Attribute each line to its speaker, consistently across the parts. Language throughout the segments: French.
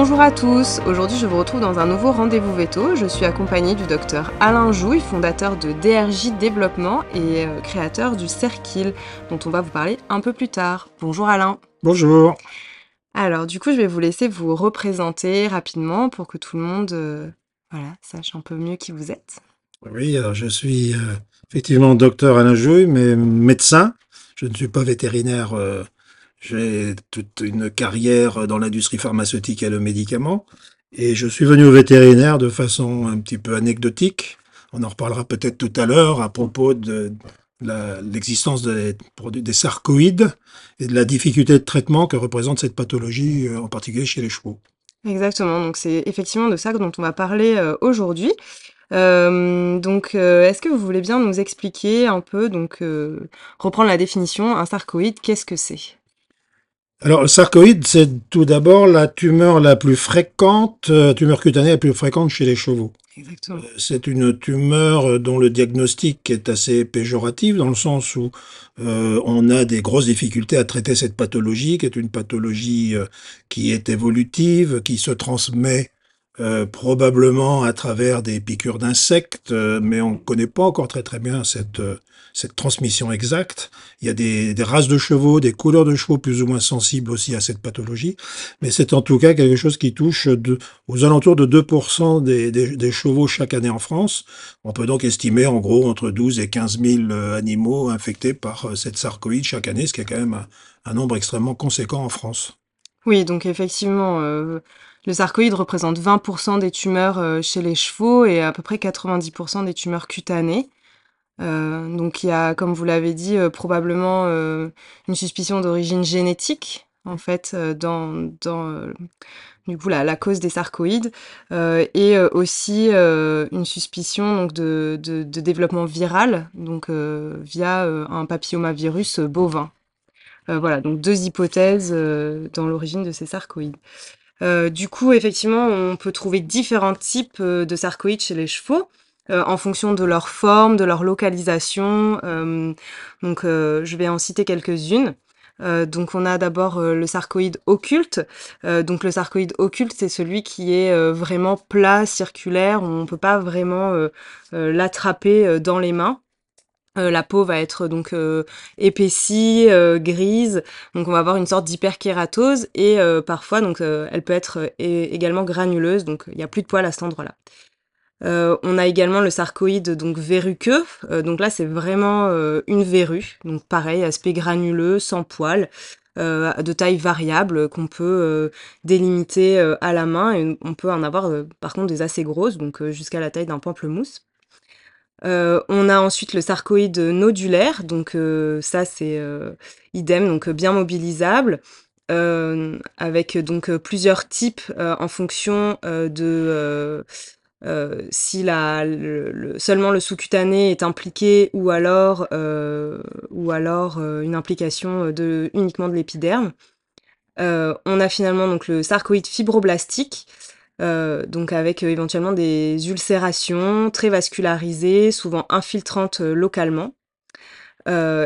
Speaker 1: Bonjour à tous, aujourd'hui je vous retrouve dans un nouveau rendez-vous veto. Je suis accompagnée du docteur Alain Jouy, fondateur de DRJ Développement et euh, créateur du Cerquil, dont on va vous parler un peu plus tard. Bonjour Alain.
Speaker 2: Bonjour.
Speaker 1: Alors du coup je vais vous laisser vous représenter rapidement pour que tout le monde euh, voilà, sache un peu mieux qui vous êtes.
Speaker 2: Oui, alors je suis euh, effectivement docteur Alain Jouy, mais médecin. Je ne suis pas vétérinaire. euh, j'ai toute une carrière dans l'industrie pharmaceutique et le médicament. Et je suis venu au vétérinaire de façon un petit peu anecdotique. On en reparlera peut-être tout à l'heure à propos de l'existence des des sarcoïdes et de la difficulté de traitement que représente cette pathologie, euh, en particulier chez les chevaux.
Speaker 1: Exactement, donc c'est effectivement de ça dont on va parler euh, aujourd'hui. Euh, donc, est-ce que vous voulez bien nous expliquer un peu, donc reprendre la définition, un sarcoïde, qu'est-ce que c'est?
Speaker 2: Alors, le sarcoïde, c'est tout d'abord la tumeur la plus fréquente, euh, tumeur cutanée la plus fréquente chez les chevaux.
Speaker 1: Exactement.
Speaker 2: C'est une tumeur euh, dont le diagnostic est assez péjoratif dans le sens où euh, on a des grosses difficultés à traiter cette pathologie, qui est une pathologie euh, qui est évolutive, qui se transmet euh, probablement à travers des piqûres d'insectes, euh, mais on ne connaît pas encore très très bien cette, euh, cette transmission exacte. Il y a des, des races de chevaux, des couleurs de chevaux plus ou moins sensibles aussi à cette pathologie, mais c'est en tout cas quelque chose qui touche de, aux alentours de 2% des, des, des chevaux chaque année en France. On peut donc estimer en gros entre 12 et 15 000 euh, animaux infectés par euh, cette sarcoïde chaque année, ce qui est quand même un, un nombre extrêmement conséquent en France.
Speaker 1: Oui, donc effectivement, euh, le sarcoïde représente 20% des tumeurs euh, chez les chevaux et à peu près 90% des tumeurs cutanées. Euh, donc il y a, comme vous l'avez dit, euh, probablement une suspicion d'origine génétique, en fait, dans, dans du la, cause des sarcoïdes, et aussi une suspicion de, développement viral, donc via un papillomavirus bovin. Voilà, donc deux hypothèses dans l'origine de ces sarcoïdes. Euh, du coup, effectivement, on peut trouver différents types euh, de sarcoïdes chez les chevaux euh, en fonction de leur forme, de leur localisation. Donc, je vais en citer quelques-unes. Donc, on a d'abord le sarcoïde occulte. Donc, le sarcoïde occulte, c'est celui qui est vraiment plat, circulaire. On ne peut pas vraiment l'attraper dans les mains. Euh, la peau va être donc euh, épaissie, euh, grise, donc on va avoir une sorte d'hyperkératose et parfois elle peut être également granuleuse, donc il n'y a plus de poils à cet endroit-là. On a également le sarcoïde donc verruqueux, donc là c'est vraiment une verrue, donc pareil aspect granuleux, sans poils, de taille variable qu'on peut délimiter à la main. Et on peut en avoir par contre des assez grosses, donc jusqu'à la taille d'un pamplemousse. Euh, on a ensuite le sarcoïde nodulaire, donc euh, ça c'est euh, idem, donc bien mobilisable, avec donc plusieurs types en fonction de si seulement le sous-cutané est impliqué ou alors, une implication uniquement de l'épiderme. On a finalement donc le sarcoïde fibroblastique, euh, donc avec euh, éventuellement des ulcérations très vascularisées, souvent infiltrantes euh, localement.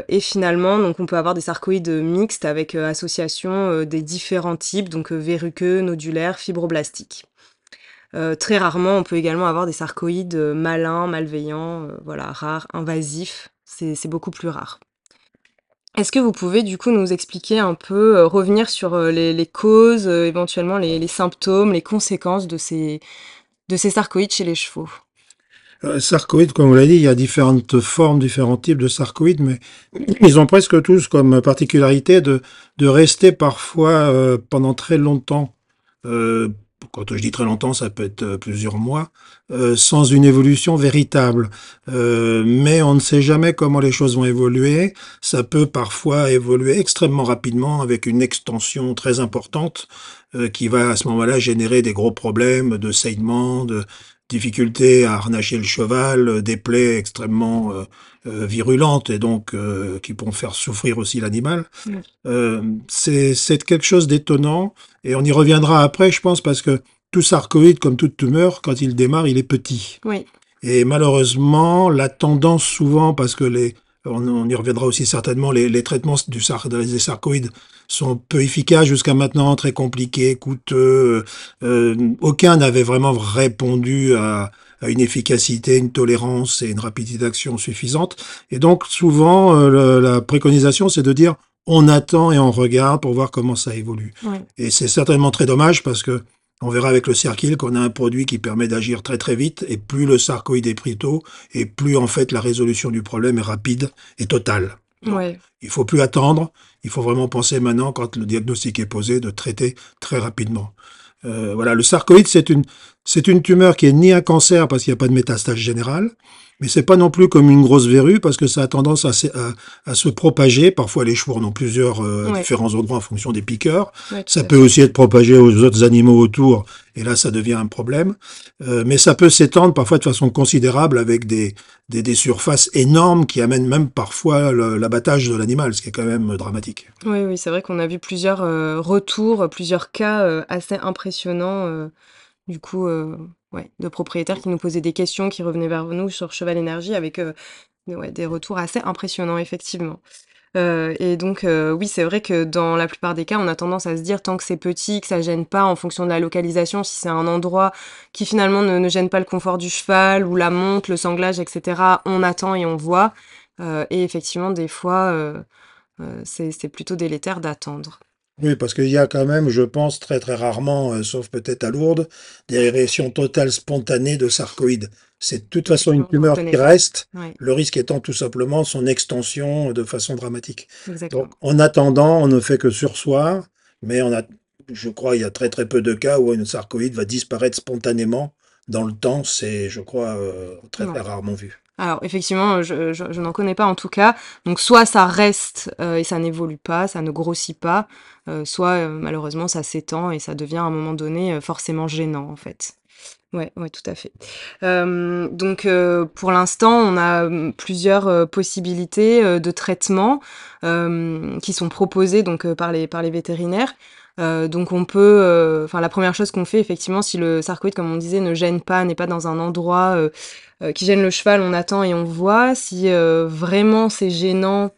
Speaker 1: Et finalement, donc on peut avoir des sarcoïdes mixtes avec association des différents types, donc verruqueux, nodulaires, fibroblastiques. Très rarement, on peut également avoir des sarcoïdes malins, malveillants, voilà, rares, invasifs. C'est beaucoup plus rare. Est-ce que vous pouvez du coup nous expliquer un peu, euh, revenir sur euh, les, causes, euh, éventuellement les, symptômes, les conséquences de ces, de ces sarcoïdes chez les chevaux?
Speaker 2: Sarcoïdes, comme vous l'avez dit, il y a différentes formes, différents types de sarcoïdes, mais ils ont presque tous comme particularité de, de rester parfois pendant très longtemps, quand je dis très longtemps, ça peut être euh, plusieurs mois, euh, sans une évolution véritable. Euh, mais on ne sait jamais comment les choses vont évoluer. Ça peut parfois évoluer extrêmement rapidement avec une extension très importante euh, qui va à ce moment-là générer des gros problèmes de saignement, de difficulté à harnacher le cheval, des plaies extrêmement virulentes et donc euh, qui pourront faire souffrir aussi l'animal. Euh, c'est c'est quelque chose d'étonnant et on y reviendra après, je pense, parce que tout sarcoïde, comme toute tumeur, quand il démarre, il est petit.
Speaker 1: Oui,
Speaker 2: Et malheureusement, la tendance souvent, parce que les, on, on y reviendra aussi certainement, les, les traitements du sar des sarcoïdes sont peu efficaces jusqu'à maintenant, très compliqués, coûteux. Euh, aucun n'avait vraiment répondu à, à, une efficacité, une tolérance et une rapidité d'action suffisante. Et donc souvent, euh, le, la préconisation, c'est de dire on attend et on regarde pour voir comment ça évolue.
Speaker 1: Ouais.
Speaker 2: Et c'est certainement très dommage parce que on verra avec le Cerkil qu'on a un produit qui permet d'agir très très vite et plus le sarcoïde est pris tôt et plus en fait la résolution du problème est rapide et totale. Donc,
Speaker 1: Ouais.
Speaker 2: il faut plus attendre, il faut vraiment penser maintenant quand le diagnostic est posé de traiter très rapidement. Euh, voilà, le sarcoïde c'est une c'est une tumeur qui est ni un cancer parce qu'il n'y a pas de métastase générale, mais c'est pas non plus comme une grosse verrue parce que ça a tendance à, se- à, à se propager. Parfois les chevaux en ont plusieurs euh,
Speaker 1: Ouais.
Speaker 2: différents endroits en fonction des piqueurs.
Speaker 1: Ouais,
Speaker 2: Ça peut aussi être propagé aux autres animaux autour, et là, ça devient un problème. Euh, mais ça peut s'étendre parfois de façon considérable avec des, des, des surfaces énormes qui amènent même parfois l'abattage de l'animal, ce qui est quand même dramatique.
Speaker 1: Oui, oui, c'est vrai qu'on a vu plusieurs euh, retours, plusieurs cas euh, assez impressionnants, euh, du coup, euh, ouais, de propriétaires qui nous posaient des questions, qui revenaient vers nous sur Cheval Énergie avec euh, ouais, des retours assez impressionnants, effectivement. Euh, et donc, euh, oui, c'est vrai que dans la plupart des cas, on a tendance à se dire, tant que c'est petit, que ça gêne pas en fonction de la localisation, si c'est un endroit qui finalement ne, ne gêne pas le confort du cheval, ou la monte, le sanglage, etc., on attend et on voit. Euh, et effectivement, des fois, euh, euh, c'est plutôt délétère d'attendre.
Speaker 2: Oui, parce qu'il y a quand même, je pense, très très rarement, euh, sauf peut-être à Lourdes, des régressions totales spontanées de sarcoïdes. C'est de toute façon une tumeur qui reste,
Speaker 1: Ouais,
Speaker 2: le risque étant tout simplement son extension de façon dramatique.
Speaker 1: exactement.
Speaker 2: Donc, en attendant, on ne fait que sursoir, mais on a, je crois, il y a très très peu de cas où une sarcoïde va disparaître spontanément dans le temps. C'est, je crois, euh, très très rarement vu.
Speaker 1: Alors, effectivement, je, je, n'en connais pas en tout cas. Donc, soit ça reste euh, et ça n'évolue pas, ça ne grossit pas, euh, soit euh, malheureusement ça s'étend et ça devient à un moment donné forcément gênant en fait. Ouais, ouais, tout à fait. Donc, pour l'instant, on a hum, plusieurs possibilités de traitement qui sont proposées donc par les par les vétérinaires. Euh, donc, on peut, euh, enfin, la première chose qu'on fait effectivement, si le sarcoïde, comme on disait, ne gêne pas, n'est pas dans un endroit euh, qui gêne le cheval, on attend et on voit. Si vraiment c'est gênant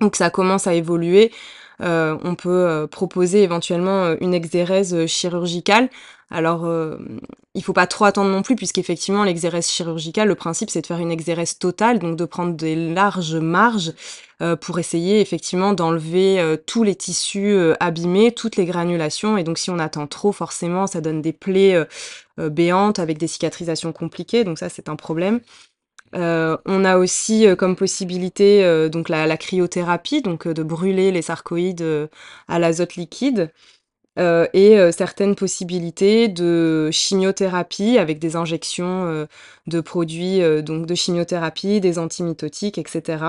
Speaker 1: ou que ça commence à évoluer, euh, on peut euh, proposer éventuellement euh, une exérèse chirurgicale. Alors, euh, il faut pas trop attendre non plus, puisqu'effectivement, l'exérèse chirurgicale, le principe, c'est de faire une exérèse totale, donc de prendre des larges marges pour essayer effectivement d'enlever tous les tissus abîmés, toutes les granulations. Et donc, si on attend trop, forcément, ça donne des plaies béantes avec des cicatrisations compliquées. Donc ça, c'est un problème. Euh, on a aussi euh, comme possibilité euh, donc la, cryothérapie, donc de brûler les sarcoïdes à l'azote liquide, et certaines possibilités de chimiothérapie avec des injections de produits donc de chimiothérapie, des antimitotiques, etc.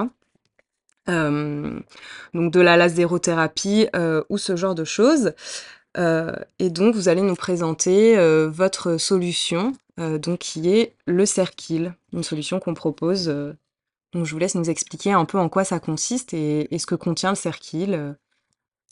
Speaker 1: Donc de la lasérothérapie ou ce genre de choses. Et donc vous allez nous présenter votre solution, euh, donc qui est le Cerkil, une solution qu'on propose. euh, donc je vous laisse nous expliquer un peu en quoi ça consiste et, ce que contient le Cerkil. euh.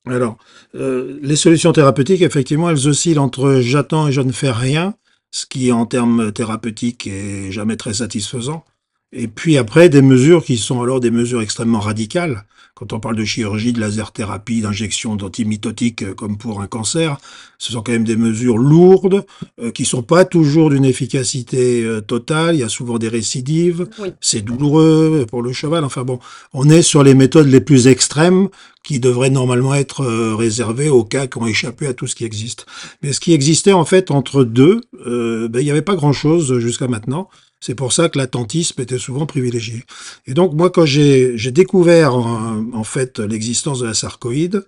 Speaker 2: Alors, les solutions thérapeutiques, effectivement, elles oscillent entre j'attends et je ne fais rien, ce qui en termes thérapeutiques est jamais très satisfaisant. Et puis après, des mesures qui sont alors des mesures extrêmement radicales. Quand on parle de chirurgie, de laser thérapie, d'injection d'antimitotiques euh, comme pour un cancer, ce sont quand même des mesures lourdes euh, qui sont pas toujours d'une efficacité euh, totale. Il y a souvent des récidives.
Speaker 1: Oui.
Speaker 2: C'est douloureux pour le cheval. Enfin bon, on est sur les méthodes les plus extrêmes qui devraient normalement être euh, réservées aux cas qui ont échappé à tout ce qui existe. Mais ce qui existait en fait entre deux, euh, ben, il n'y avait pas grand-chose jusqu'à maintenant. C'est pour ça que l'attentisme était souvent privilégié. Et donc moi, quand j'ai découvert en, en fait l'existence de la sarcoïde,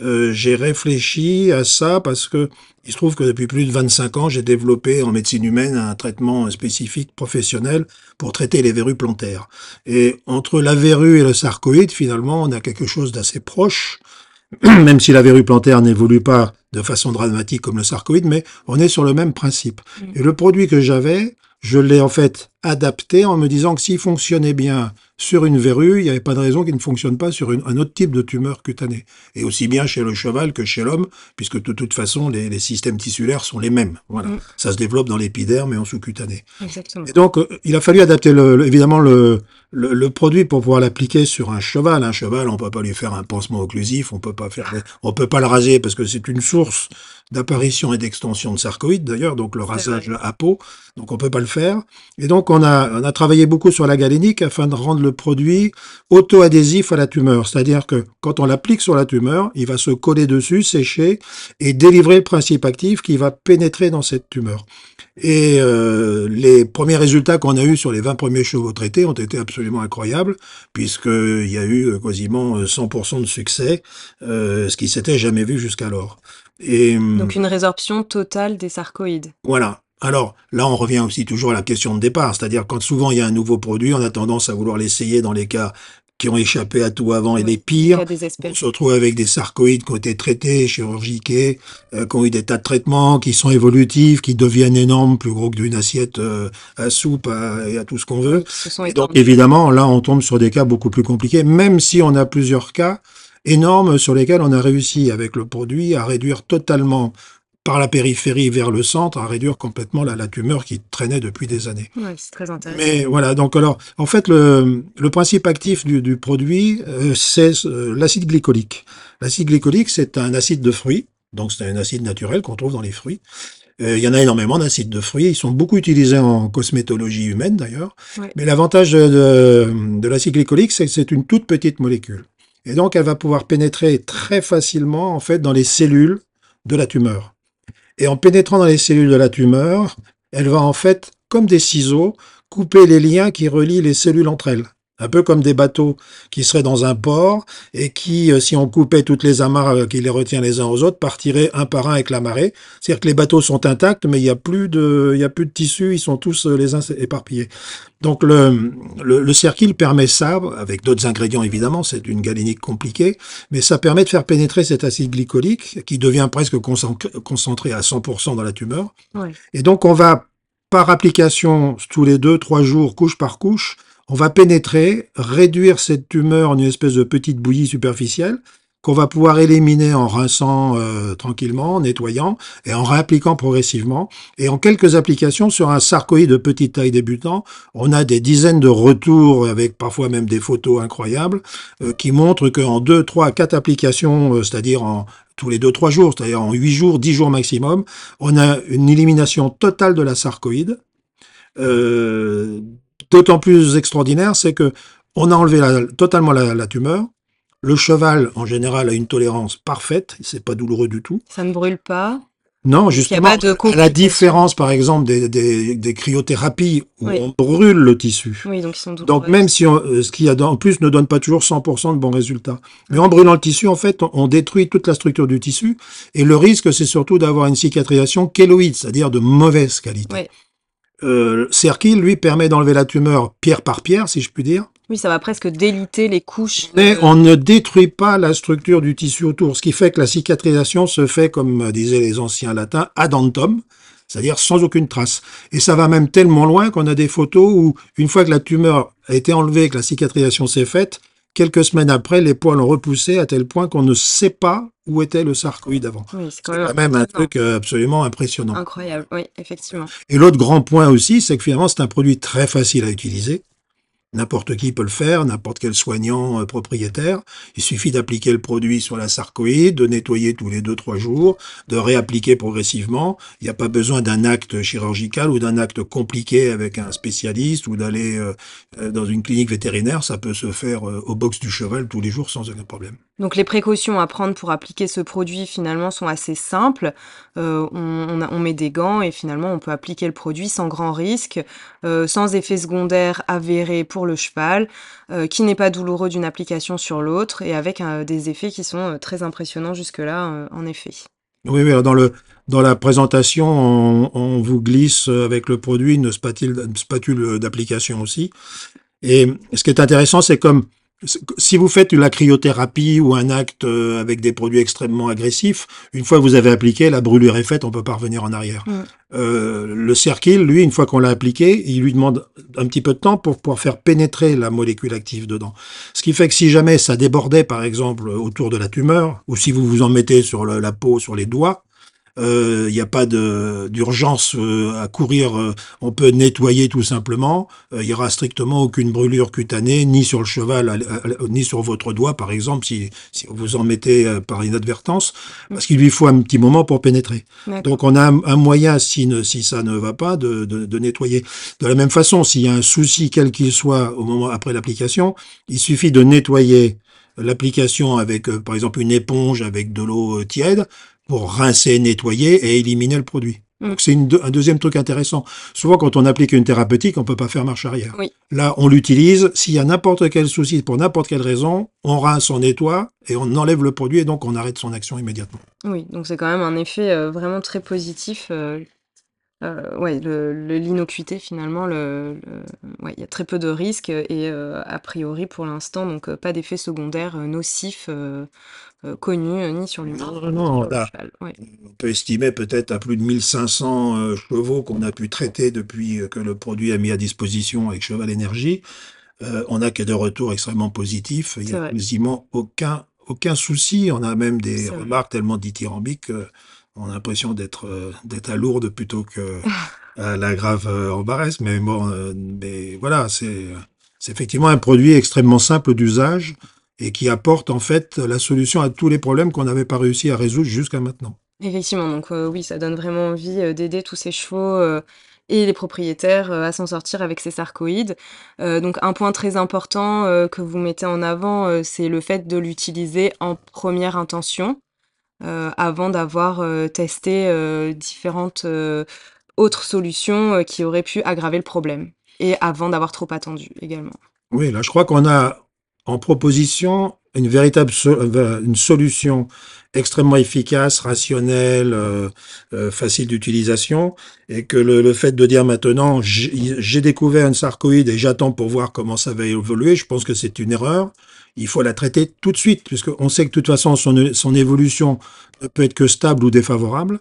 Speaker 2: euh, j'ai réfléchi à ça parce que il se trouve que depuis plus de 25 ans, j'ai développé en médecine humaine un traitement spécifique professionnel pour traiter les verrues plantaires. Et entre la verrue et le sarcoïde, finalement, on a quelque chose d'assez proche, même si la verrue plantaire n'évolue pas de façon dramatique comme le sarcoïde, mais on est sur le même principe.
Speaker 1: Mm.
Speaker 2: Et le produit que j'avais, je l'ai en fait adapté en me disant que s'il fonctionnait bien sur une verrue, il n'y avait pas de raison qu'il ne fonctionne pas sur une- un autre type de tumeur cutanée. Et aussi bien chez le cheval que chez l'homme, puisque de toute façon, les, les systèmes tissulaires sont les mêmes. Voilà.
Speaker 1: Mm.
Speaker 2: Ça se développe dans l'épiderme et en sous-cutané.
Speaker 1: Exactement.
Speaker 2: Et donc, euh, il a fallu adapter le, le- évidemment le, le, le produit pour pouvoir l'appliquer sur un cheval. Un cheval, on peut pas lui faire un pansement occlusif, on peut pas faire, des- on peut pas le raser parce que c'est une source d'apparition et d'extension de sarcoïdes d'ailleurs, donc le rasage à peau, donc on peut pas le faire. Et donc on a, on a travaillé beaucoup sur la galénique afin de rendre le produit auto-adhésif à la tumeur, c'est-à-dire que quand on l'applique sur la tumeur, il va se coller dessus, sécher et délivrer le principe actif qui va pénétrer dans cette tumeur. Et euh, les premiers résultats qu'on a eus sur les 20 premiers chevaux traités ont été absolument incroyables, puisqu'il y a eu euh, quasiment euh, 100% de succès, euh, ce qui s'était jamais vu jusqu'alors. Et
Speaker 1: Donc une résorption totale des sarcoïdes.
Speaker 2: voilà. Alors là, on revient aussi toujours à la question de départ, c'est-à-dire quand souvent il y a un nouveau produit, on a tendance à vouloir l'essayer dans les cas qui ont échappé à tout avant et
Speaker 1: Oui,
Speaker 2: les pires. On se retrouve avec des sarcoïdes qui ont été traités, chirurgiqués, euh, qui ont eu des tas de traitements, qui sont évolutifs, qui deviennent énormes, plus gros que d'une assiette euh, à soupe à- et à tout ce qu'on veut.
Speaker 1: Ce
Speaker 2: donc évidemment, là, on tombe sur des cas beaucoup plus compliqués, même si on a plusieurs cas énormes sur lesquels on a réussi avec le produit à réduire totalement par la périphérie vers le centre, à réduire complètement la, la tumeur qui traînait depuis des années.
Speaker 1: Ouais, c'est très intéressant.
Speaker 2: Mais voilà, donc alors, en fait, le, le principe actif du, du produit, euh, c'est euh, l'acide glycolique. L'acide glycolique, c'est un acide de fruits, donc c'est un acide naturel qu'on trouve dans les fruits. Euh, il y en a énormément d'acides de fruits, ils sont beaucoup utilisés en cosmétologie humaine d'ailleurs.
Speaker 1: Ouais.
Speaker 2: Mais l'avantage de, de, de l'acide glycolique, c'est que c'est une toute petite molécule. Et donc, elle va pouvoir pénétrer très facilement, en fait, dans les cellules de la tumeur. Et en pénétrant dans les cellules de la tumeur, elle va en fait, comme des ciseaux, couper les liens qui relient les cellules entre elles. Un peu comme des bateaux qui seraient dans un port et qui, euh, si on coupait toutes les amarres euh, qui les retient les uns aux autres, partiraient un par un avec la marée. C'est-à-dire que les bateaux sont intacts, mais il n'y a plus de, il y a plus de tissu, ils sont tous euh, les uns éparpillés. Donc le, le, le Cerkil permet ça, avec d'autres ingrédients évidemment, c'est une galénique compliquée, mais ça permet de faire pénétrer cet acide glycolique qui devient presque concentré concentré à 100% dans la tumeur.
Speaker 1: Ouais.
Speaker 2: Et donc on va, par application, tous les deux, trois jours, couche par couche, on va pénétrer, réduire cette tumeur en une espèce de petite bouillie superficielle qu'on va pouvoir éliminer en rinçant euh, tranquillement, en nettoyant et en réappliquant progressivement. Et en quelques applications sur un sarcoïde de petite taille débutant, on a des dizaines de retours avec parfois même des photos incroyables euh, qui montrent qu'en deux, trois, quatre applications, euh, c'est-à-dire en tous les deux, trois jours, c'est-à-dire en huit jours, dix jours maximum, on a une élimination totale de la sarcoïde. D'autant plus extraordinaire, c'est que on a enlevé la, totalement la, la tumeur. Le cheval, en général, a une tolérance parfaite, c'est pas douloureux du tout.
Speaker 1: Ça ne brûle pas.
Speaker 2: Non,
Speaker 1: a
Speaker 2: justement,
Speaker 1: pas de
Speaker 2: la différence, par exemple, des, des, des cryothérapies où
Speaker 1: Oui.
Speaker 2: on brûle le tissu.
Speaker 1: Oui, donc ils sont douloureux.
Speaker 2: Donc même si on, euh, ce qu'il y a en plus ne donne pas toujours 100% de bons résultats. Mais en brûlant le tissu, en fait, on, on détruit toute la structure du tissu. Et le risque, c'est surtout d'avoir une cicatrisation kéloïde, c'est-à-dire de mauvaise qualité.
Speaker 1: Oui.
Speaker 2: Euh, lui, permet d'enlever la tumeur pierre par pierre, si je puis dire.
Speaker 1: Oui, ça va presque déliter les couches.
Speaker 2: Mais on ne détruit pas la structure du tissu autour, ce qui fait que la cicatrisation se fait, comme disaient les anciens latins, adentum, c'est-à-dire sans aucune trace. Et ça va même tellement loin qu'on a des photos où, une fois que la tumeur a été enlevée, que la cicatrisation s'est faite, quelques semaines après, les poils ont repoussé à tel point qu'on ne sait pas où était le sarcoïde avant.
Speaker 1: Oui, c'est quand
Speaker 2: quand même un truc euh, absolument impressionnant.
Speaker 1: incroyable. Oui, effectivement.
Speaker 2: Et l'autre grand point aussi, c'est que finalement, c'est un produit très facile à utiliser. N'importe qui peut le faire, n'importe quel soignant euh, propriétaire. Il suffit d'appliquer le produit sur la sarcoïde, de nettoyer tous les 2-3 jours, de réappliquer progressivement. Il n'y a pas besoin d'un acte chirurgical ou d'un acte compliqué avec un spécialiste ou d'aller euh, euh, dans une clinique vétérinaire. Ça peut se faire au box du cheval tous les jours sans aucun problème.
Speaker 1: Donc les précautions à prendre pour appliquer ce produit finalement sont assez simples. Euh, on, met des gants et finalement on peut appliquer le produit sans grand risque, euh, sans effet secondaire avéré pour le cheval, euh, qui n'est pas douloureux d'une application sur l'autre et avec des effets qui sont très impressionnants jusque-là en effet.
Speaker 2: Oui, oui, dans dans la présentation, on, vous glisse avec le produit une spatule d'application aussi? Et ce qui est intéressant, c'est comme Si vous faites la cryothérapie ou un acte euh, avec des produits extrêmement agressifs, une fois que vous avez appliqué, la brûlure est faite, on peut pas revenir en arrière.
Speaker 1: Mm.
Speaker 2: Euh, le Cerkil, lui, une fois qu'on l'a appliqué, il lui demande un petit peu de temps pour pouvoir faire pénétrer la molécule active dedans. Ce qui fait que si jamais ça débordait, par exemple, autour de la tumeur, ou si vous vous en mettez sur la peau, sur les doigts, il n'y a pas d'urgence euh, à courir. euh, on peut nettoyer tout simplement. Euh, Il y aura strictement aucune brûlure cutanée, ni sur le cheval, à- à- ni sur votre doigt, par exemple, si, si vous en mettez euh, par inadvertance, parce qu'il lui faut un petit moment pour pénétrer. Donc on a un, un moyen, si, ne- si ça ne va pas, de, de, de nettoyer. De la même façon, s'il y a un souci quel qu'il soit au moment après l'application, il suffit de nettoyer l'application avec, euh, par exemple, une éponge avec de l'eau euh, tiède pour rincer, nettoyer et éliminer le produit.
Speaker 1: Mm.
Speaker 2: Donc c'est un deuxième truc intéressant. Souvent, quand on applique une thérapeutique, on peut pas faire marche arrière.
Speaker 1: Oui.
Speaker 2: Là, on l'utilise. S'il y a n'importe quel souci pour n'importe quelle raison, on rince, on nettoie et on enlève le produit et donc on arrête son action immédiatement.
Speaker 1: Oui, donc c'est quand même un effet euh, vraiment très positif. euh, euh, ouais, l'innocuité finalement, le, le- ouais, il y a très peu de risques et euh, a priori pour l'instant, donc euh, pas d'effets secondaires euh, nocifs euh, euh, connus euh, ni sur l'humain
Speaker 2: Non, non,
Speaker 1: ni
Speaker 2: non,
Speaker 1: sur le
Speaker 2: là.
Speaker 1: cheval. Ouais.
Speaker 2: On peut estimer peut-être à plus de 1500 euh, chevaux qu'on a pu traiter depuis euh, que le produit a mis à disposition avec Cheval Énergie. Euh, on n'a que des retours extrêmement positifs. Il n'y
Speaker 1: C'est
Speaker 2: a
Speaker 1: vrai.
Speaker 2: quasiment aucun, aucun souci. On a même des
Speaker 1: C'est vrai.
Speaker 2: remarques tellement dithyrambiques qu'on a l'impression d'être euh, d'être à Lourdes plutôt que à la grave euh, embarrasse. Mais bon, euh, mais voilà, c'est c'est effectivement un produit extrêmement simple d'usage et qui apporte en fait la solution à tous les problèmes qu'on n'avait pas réussi à résoudre jusqu'à maintenant.
Speaker 1: Effectivement, donc euh, oui, ça donne vraiment envie d'aider tous ces chevaux et les propriétaires euh, à s'en sortir avec ces sarcoïdes. Euh, donc un point très important euh, que vous mettez en avant, c'est le fait de l'utiliser en première intention, avant d'avoir euh, testé euh, différentes euh, autres solutions euh, qui auraient pu aggraver le problème, et avant d'avoir trop attendu également.
Speaker 2: Oui, là, je crois qu'on a en proposition une véritable euh, une solution extrêmement efficace, rationnelle, euh, euh, facile d'utilisation, et que le, le fait de dire maintenant j'ai découvert une sarcoïde et j'attends pour voir comment ça va évoluer, je pense que c'est une erreur. Il faut la traiter tout de suite, puisqu'on sait que de toute façon son, son évolution ne peut être que stable ou défavorable.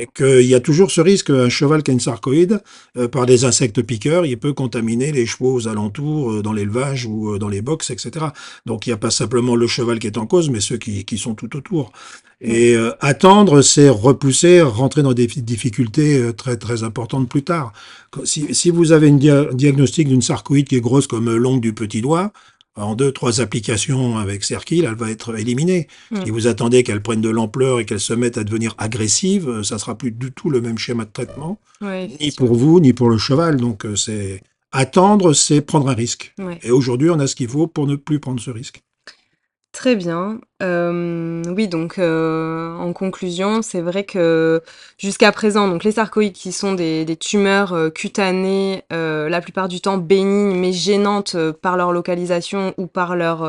Speaker 2: Et qu'il y a toujours ce risque, un cheval qui a une sarcoïde, euh, par des insectes piqueurs, il peut contaminer les chevaux aux alentours, euh, dans l'élevage ou euh, dans les box, etc. Donc il n'y a pas simplement le cheval qui est en cause, mais ceux qui, qui sont tout autour. Et euh, attendre, c'est repousser, rentrer dans des fi- difficultés euh, très très importantes plus tard. Si, si vous avez une dia- diagnostic d'une sarcoïde qui est grosse comme l'ongle du petit doigt, en deux, trois applications avec Cerkil, elle va être éliminée.
Speaker 1: Mm.
Speaker 2: Si vous attendez qu'elle prenne de l'ampleur et qu'elle se mette à devenir agressive, euh, ça sera plus du tout le même schéma de traitement,
Speaker 1: Ouais,
Speaker 2: ni pour vous, ni pour le cheval. Donc euh, c'est attendre, c'est prendre un risque.
Speaker 1: Ouais.
Speaker 2: Et aujourd'hui, on a ce qu'il faut pour ne plus prendre ce risque.
Speaker 1: Très bien. Euh, oui, donc euh, en conclusion, c'est vrai que jusqu'à présent, donc les sarcoïdes qui sont des, tumeurs euh, cutanées, la plupart du temps bénignes mais gênantes par leur localisation ou par leur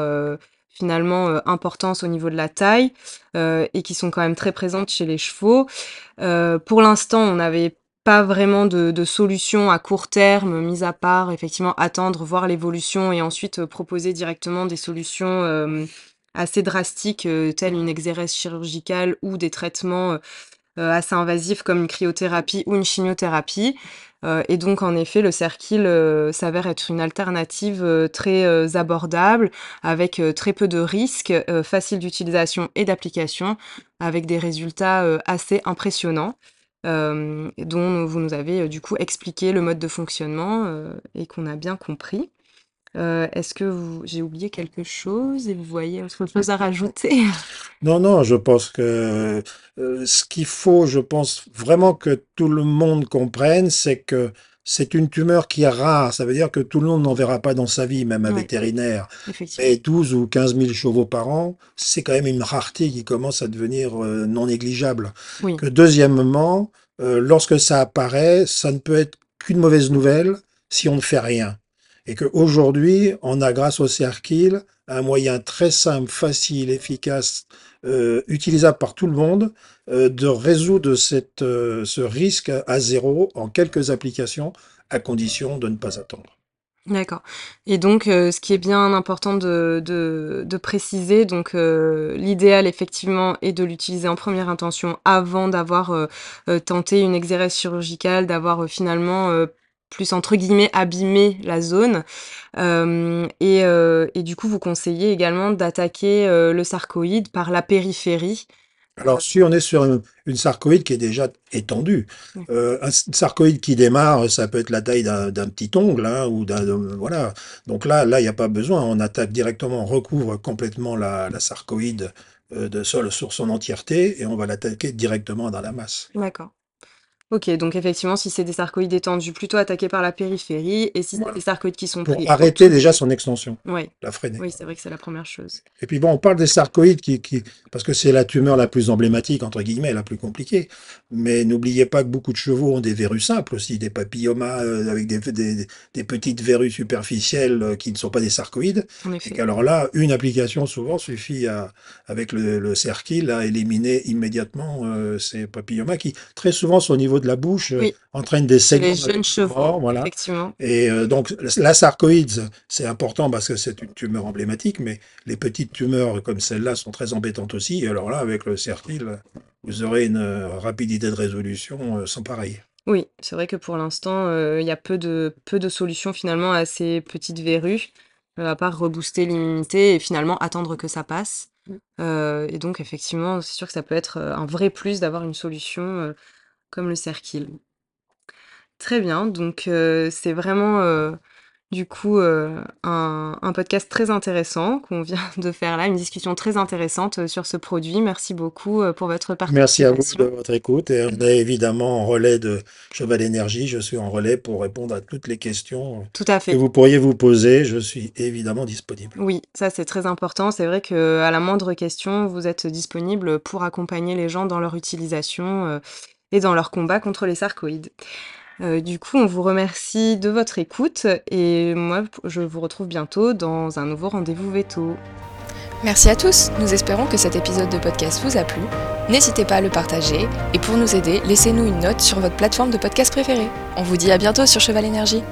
Speaker 1: finalement importance au niveau de la taille et qui sont quand même très présentes chez les chevaux. Pour l'instant, on n'avait pas vraiment de, de solution à court terme, mis à part effectivement attendre, voir l'évolution et ensuite euh, proposer directement des solutions euh, assez drastiques, euh, telles une exérèse chirurgicale ou des traitements assez invasifs comme une cryothérapie ou une chimiothérapie. Et donc, en effet, le Cerkil euh, s'avère être une alternative très abordable, avec très peu de risques, facile d'utilisation et d'application, avec des résultats assez impressionnants, euh, dont vous nous avez euh, du coup expliqué le mode de fonctionnement euh, et qu'on a bien compris. Est-ce que vous... j'ai oublié quelque chose et vous voyez autre chose à rajouter?
Speaker 2: Non, non, je pense que ce qu'il faut, je pense vraiment que tout le monde comprenne, c'est que c'est une tumeur qui est rare. Ça veut dire que tout le monde n'en verra pas dans sa vie, même un vétérinaire. Mais 12 ou 15 000 chevaux par an, c'est quand même une rareté qui commence à devenir euh, non négligeable.
Speaker 1: Oui.
Speaker 2: Que deuxièmement, euh, lorsque ça apparaît, ça ne peut être qu'une mauvaise nouvelle si on ne fait rien. Et qu'aujourd'hui, on a, grâce au Cerkil, un moyen très simple, facile, efficace, euh, utilisable par tout le monde, euh, de résoudre euh, ce risque à zéro en quelques applications, à condition de ne pas attendre.
Speaker 1: D'accord. Et donc, ce qui est bien important de, préciser, donc l'idéal effectivement est de l'utiliser en première intention avant d'avoir tenté une exérèse chirurgicale, d'avoir finalement plus entre guillemets abîmé la zone. Euh, et, euh, et du coup, vous conseillez également d'attaquer euh, le sarcoïde par la périphérie.
Speaker 2: Alors, si on est sur une, une sarcoïde qui est déjà étendue, un sarcoïde qui démarre, ça peut être la taille d'un petit ongle, hein, ou d'un, voilà. Donc là, là, il n'y a pas besoin. On attaque directement, on recouvre complètement la, la sarcoïde de sol sur son entièreté et on va l'attaquer directement dans la masse.
Speaker 1: D'accord. Ok, donc effectivement, si c'est des sarcoïdes étendus, plutôt attaqués par la périphérie, et si c'est
Speaker 2: Voilà.
Speaker 1: des sarcoïdes qui sont
Speaker 2: Pour
Speaker 1: pris
Speaker 2: arrêter
Speaker 1: autour-
Speaker 2: déjà son extension,
Speaker 1: Ouais,
Speaker 2: la freiner.
Speaker 1: oui, c'est vrai que c'est la première chose.
Speaker 2: Et puis bon, on parle des sarcoïdes qui, qui parce que c'est la tumeur la plus emblématique, entre guillemets, la plus compliquée. Mais n'oubliez pas que beaucoup de chevaux ont des verrues simples aussi, des papillomas euh, avec des, des, des petites verrues superficielles euh, qui ne sont pas des sarcoïdes.
Speaker 1: En
Speaker 2: Et
Speaker 1: effet.
Speaker 2: qu'alors là, une application souvent suffit à, avec le, le Cerkil à éliminer immédiatement euh, ces papillomas qui très souvent sont au niveau de la bouche, euh,
Speaker 1: Oui.
Speaker 2: entraînent des saignements.
Speaker 1: les jeunes chevaux,
Speaker 2: mort, voilà.
Speaker 1: effectivement.
Speaker 2: Et euh, donc, la sarcoïde, c'est important parce que c'est une tumeur emblématique, mais les petites tumeurs comme celle-là sont très embêtantes aussi. Et alors là, avec le Cerkil, vous aurez une euh, rapidité de résolution sans pareil.
Speaker 1: Oui, c'est vrai que pour l'instant, euh, il y a peu de, peu de solutions finalement à ces petites verrues, à part rebooster l'immunité et finalement attendre que ça passe. Euh, et donc, effectivement, c'est sûr que ça peut être un vrai plus d'avoir une solution euh, comme le Cerkil. Très bien, donc euh, c'est vraiment euh, du coup euh, un, un podcast très intéressant qu'on vient de faire là, une discussion très intéressante sur ce produit. Merci beaucoup pour votre
Speaker 2: Merci à vous
Speaker 1: participation.
Speaker 2: de votre écoute. Et on est évidemment en relais de Cheval Énergie. Je suis en relais pour répondre à toutes les questions
Speaker 1: Tout à
Speaker 2: que vous pourriez vous poser. Je suis évidemment disponible.
Speaker 1: Oui, ça c'est très important. C'est vrai que à la moindre question, vous êtes disponible pour accompagner les gens dans leur utilisation et dans leur combat contre les sarcoïdes. Euh, du coup, on vous remercie de votre écoute et moi, je vous retrouve bientôt dans un nouveau rendez-vous veto.
Speaker 3: Merci à tous, nous espérons que cet épisode de podcast vous a plu. N'hésitez pas à le partager et pour nous aider, laissez-nous une note sur votre plateforme de podcast préférée. On vous dit à bientôt sur Cheval Énergie.